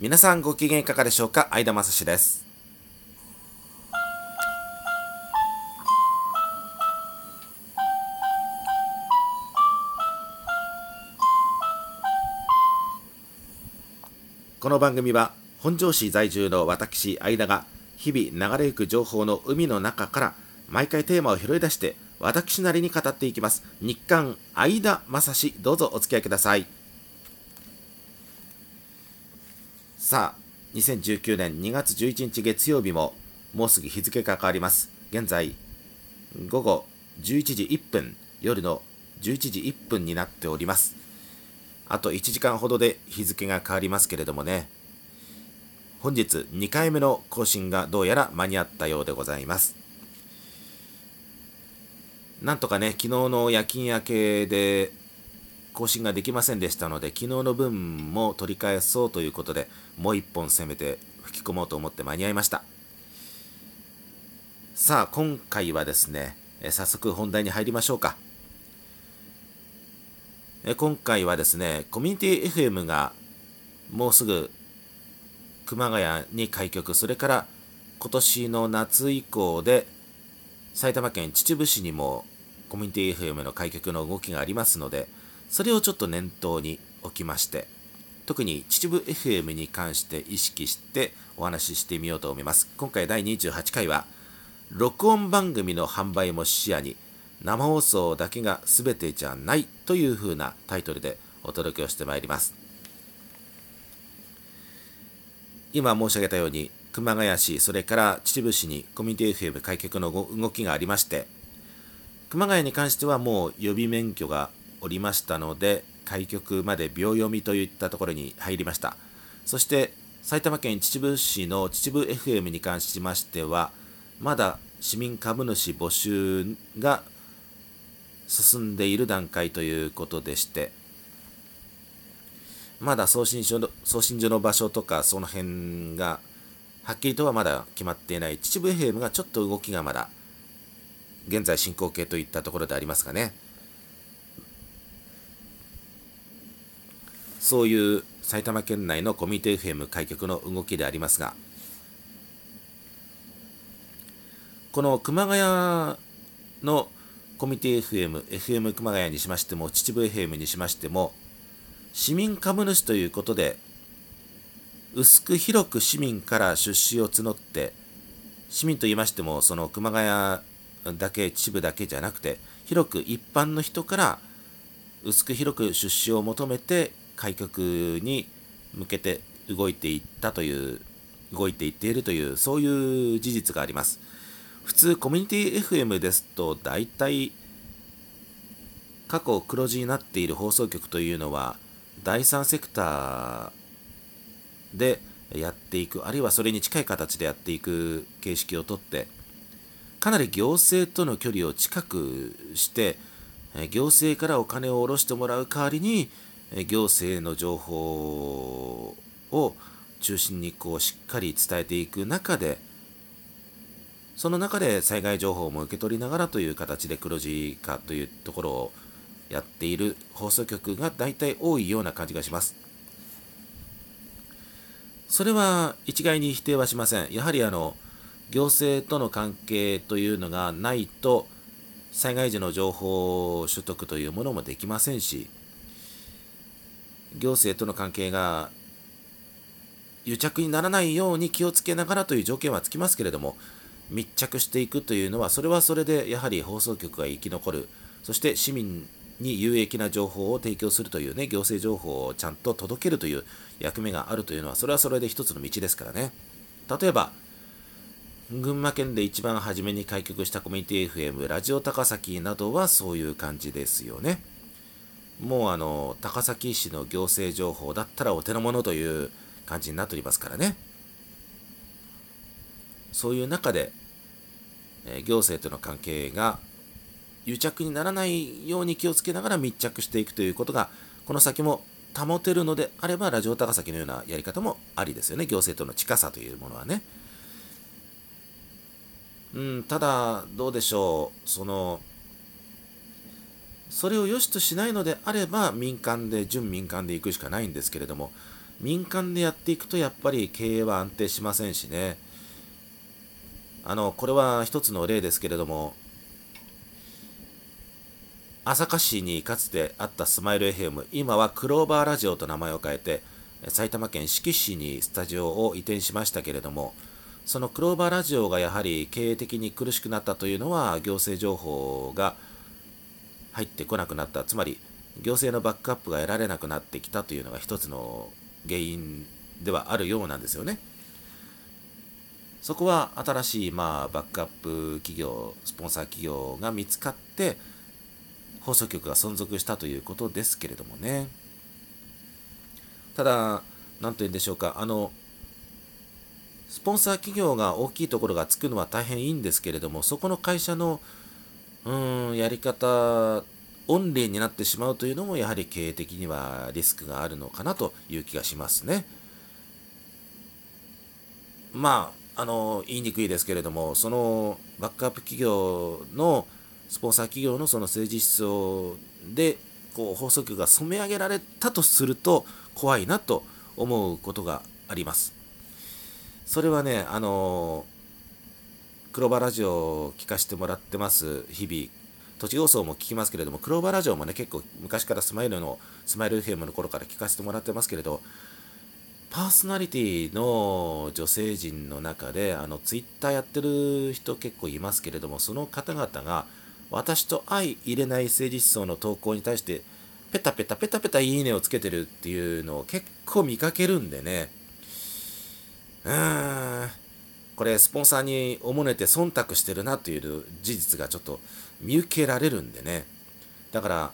皆さんご機嫌いかがでしょうか？相田正史です。この番組は本庄市在住の私相田が日々流れゆく情報の海の中から毎回テーマを拾い出して私なりに語っていきます。日刊相田正史どうぞお付き合いください。さあ2019年2月11日月曜日ももうすぐ日付が変わります。現在午後11時1分夜の11時1分になっております。あと1時間ほどで日付が変わりますけれどもね、本日2回目の更新がどうやら間に合ったようでございます。なんとかね、昨日の夜勤明けで更新ができませんでしたので、昨日の分も取り返そうということで、もう一本攻めて吹き込もうと思って間に合いました。さあ、今回はですね、え早速本題に入りましょうか。え今回はですね、コミュニティ FM がもうすぐ熊谷に開局、それから今年の夏以降で埼玉県秩父市にもコミュニティ FM の開局の動きがありますので、それをちょっと念頭に置きまして、特に秩父 FM に関して意識してお話ししてみようと思います。今回第28回は、録音番組の販売も視野に、生放送だけが全てじゃないというふうなタイトルでお届けをしてまいります今申し上げたように熊谷市それから秩父市にコミュニティ FM 開局の動きがありまして熊谷に関してはもう予備免許がおりましたので開局まで秒読みといったところに入りました。そして埼玉県秩父市の秩父 FM に関しましてはまだ市民株主募集が進んでいる段階ということでして、まだ送信所の送信所の場所とかその辺がはっきりとはまだ決まっていない。秩父 FM がちょっと動きがまだ現在進行形といったところでありますかね。そういう埼玉県内のコミュニティ FM 開局の動きでありますがこの熊谷のコミュニティ FM、FM 熊谷にしましても、秩父 FM にしましても、市民株主ということで、薄く広く市民から出資を募って、市民と言いましても、その熊谷だけ、秩父だけじゃなくて、広く一般の人から薄く広く出資を求めて改革に向けて動いていったという、動いていっているという、そういう事実があります。普通コミュニティ FM ですと大体過去黒字になっている放送局というのは第三セクターでやっていくあるいはそれに近い形でやっていく形式をとってかなり行政との距離を近くして行政からお金を下ろしてもらう代わりに行政の情報を中心にこうしっかり伝えていく中でその中で災害情報も受け取りながらという形で黒字化というところをやっている放送局が大体多いような感じがします。それは一概に否定はしません。やはりあの行政との関係というのがないと災害時の情報取得というものもできませんし行政との関係が癒着にならないように気をつけながらという条件はつきますけれども密着していくというのはそれはそれでやはり放送局が生き残る。そして市民に有益な情報を提供するというね行政情報をちゃんと届けるという役目があるというのはそれはそれで一つの道ですからね。例えば群馬県で一番初めに開局したコミュニティ FM ラジオ高崎などはそういう感じですよね。もうあの高崎市の行政情報だったらお手の物という感じになっておりますからね。そういう中で、え行政との関係が癒着にならないように気をつけながら密着していくということがこの先も保てるのであればラジオ高崎のようなやり方もありですよね。行政との近さというものはね。うんただどうでしょう。そのそれを良しとしないのであれば民間で純民間で行くしかないんですけれども民間でやっていくとやっぱり経営は安定しませんしね。あのこれは一つの例ですけれども朝霞市にかつてあったスマイル FM 今はクローバーラジオと名前を変えて埼玉県志木市にスタジオを移転しましたけれどもそのクローバーラジオがやはり経営的に苦しくなったというのは行政情報が入ってこなくなったつまり行政のバックアップが得られなくなってきたというのが一つの原因ではあるようなんですよね。そこは新しいまあバックアップ企業スポンサー企業が見つかって放送局が存続したということですけれどもね。ただ、何と言うんでしょうか、あの、スポンサー企業が大きいところがつくのは大変いいんですけれども、そこの会社の、うん、やり方、オンリーになってしまうというのも、やはり経営的にはリスクがあるのかなという気がしますね。まあ、あの、言いにくいですけれども、そのバックアップ企業の、スポンサー企業のその政治思想で、こう、放送局が染め上げられたとすると、怖いなと思うことがあります。それはね、あのーバーラジオを聞かせてもらってます、日々。栃木放送も聞きますけれども、クローバーラジオもね、結構昔からスマイルの、スマイル FM の頃から聞かせてもらってますけれど、パーソナリティの女性陣の中で、あの、ツイッターやってる人結構いますけれども、その方々が、私と相入れない政治思想の投稿に対して、ペタペタペタペタいいねをつけてるっていうのを結構見かけるんでね。うーん。これ、スポンサーにおもねて忖度してるなという事実がちょっと見受けられるんでね。だから、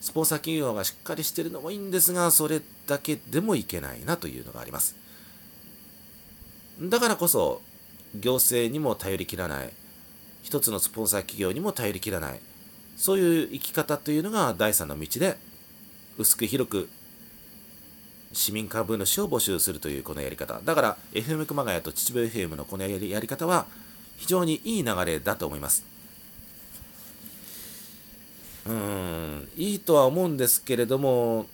スポンサー企業がしっかりしてるのもいいんですが、それだけでもいけないなというのがあります。だからこそ、行政にも頼りきらない、一つのスポンサー企業にも頼りきらない、そういう生き方というのが第三の道で薄く広く市民株主を募集するというこのやり方。だから FM 熊谷と秩父 FM のこのやりやり方は非常にいい流れだと思います。うんいいとは思うんですけれども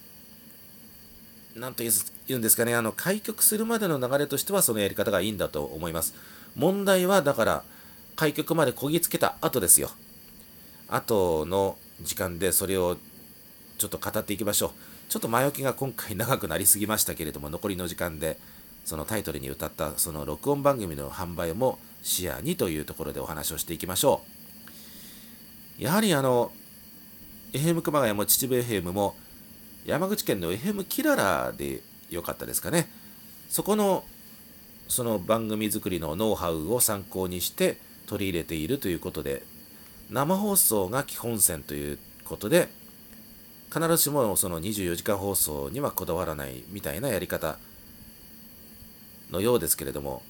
何と言うんですかねあの開局するまでの流れとしてはそのやり方がいいんだと思います。問題はだから開局までこぎつけた後ですよ。後の時間でそれをちょっと語っていきましょう。ちょっと前置きが今回長くなりすぎましたけれども、残りの時間で、そのタイトルに歌ったその録音番組の販売も視野にというところでお話をしていきましょう。やはりあの、FM 熊谷も秩父 FM も山口県の FM キララでよかったですかね。そこのその番組作りのノウハウを参考にして取り入れているということで生放送が基本線ということで必ずしもその24時間放送にはこだわらないみたいなやり方のようですけれども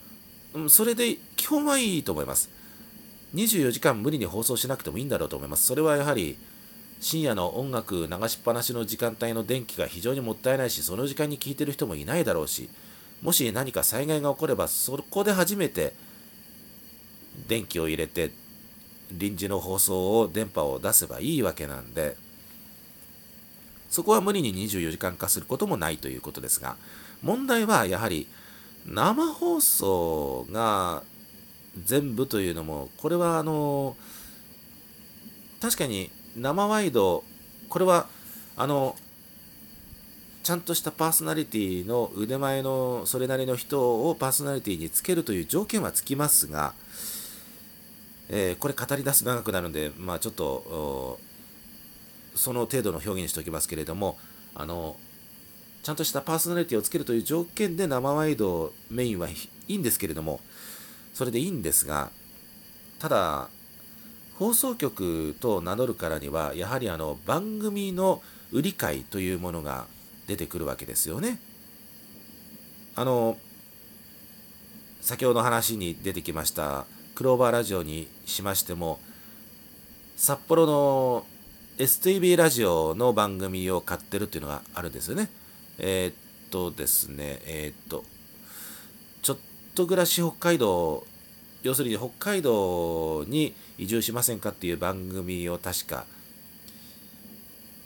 それで基本はいいと思います。24時間無理に放送しなくてもいいんだろうと思います。それはやはり深夜の音楽流しっぱなしの時間帯の電気が非常にもったいないしその時間に聞いてる人もいないだろうしもし何か災害が起こればそこで初めて電気を入れて臨時の放送を電波を出せばいいわけなんでそこは無理に24時間化することもないということですが問題はやはり生放送が全部というのもこれはあの確かに生ワイドこれはあのちゃんとしたパーソナリティの腕前のそれなりの人をパーソナリティにつけるという条件はつきますがえー、これ語り出す長くなるんで、まあ、ちょっとその程度の表現にしておきますけれどもあのちゃんとしたパーソナリティをつけるという条件で生ワイドメインはいいんですけれどもそれでいいんですがただ放送局と名乗るからにはやはりあの番組の売り買いというものが出てくるわけですよね。あの先ほど話に出てきましたクローバーラジオにしましても、札幌の STV ラジオの番組を買ってるっていうのがあるんですよね。えー、っとですね、えー、っと、ちょっと暮らし北海道、要するに北海道に移住しませんかっていう番組を確か、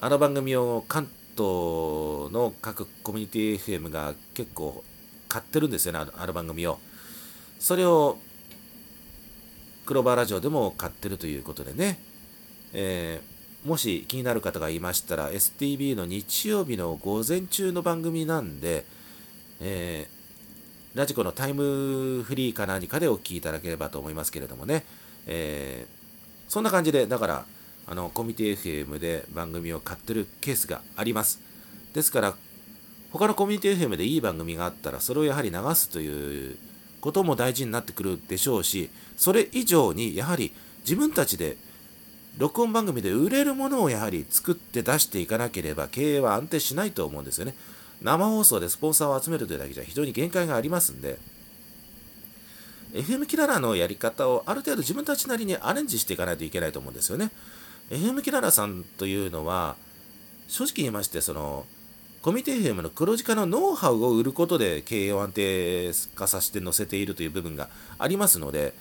あの番組を関トの各コミュニティ FM が結構買ってるんですよねある番組をそれをクローバーラジオでも買ってるということでね、えー、もし気になる方がいましたら STB の日曜日の午前中の番組なんで、えー、ラジコのタイムフリーか何かでお聞きいただければと思いますけれどもね、えー、そんな感じでだからあのコミュニティ FM で番組を買ってるケースがあります。ですから他のコミュニティ FM でいい番組があったらそれをやはり流すということも大事になってくるでしょうしそれ以上にやはり自分たちで録音番組で売れるものをやはり作って出していかなければ経営は安定しないと思うんですよね。生放送でスポンサーを集めるというだけじゃ非常に限界がありますんで。FM キララのやり方をある程度自分たちなりにアレンジしていかないといけないと思うんですよね。FM キララさんというのは正直言いましてそのコミュニティ FM の黒字化のノウハウを売ることで経営を安定化させて載せているという部分がありますので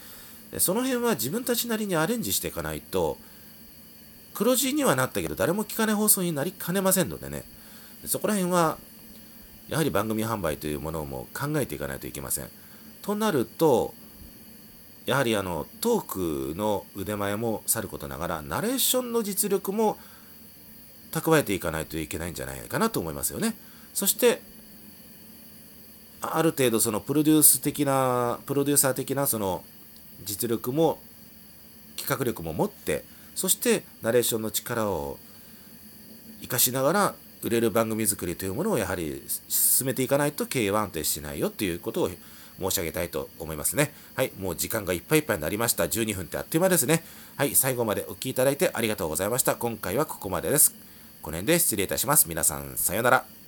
その辺は自分たちなりにアレンジしていかないと黒字にはなったけど誰も聞かない放送になりかねませんのでねそこら辺はやはり番組販売というものも考えていかないといけません。となるとやはりあのトークの腕前もさることながらナレーションの実力も蓄えていかないといけないんじゃないかなと思いますよね。そしてある程度そのプロデュース的なプロデューサー的なその実力も企画力も持ってそしてナレーションの力を生かしながら売れる番組作りというものをやはり進めていかないと経営は安定しないよということを申し上げたいと思いますね。はい、もう時間がいっぱいいっぱいになりました。12分ってあっという間ですね。はい、最後までお聴きいただいてありがとうございました。今回はここまでです。この辺で失礼いたします。皆さん、さようなら。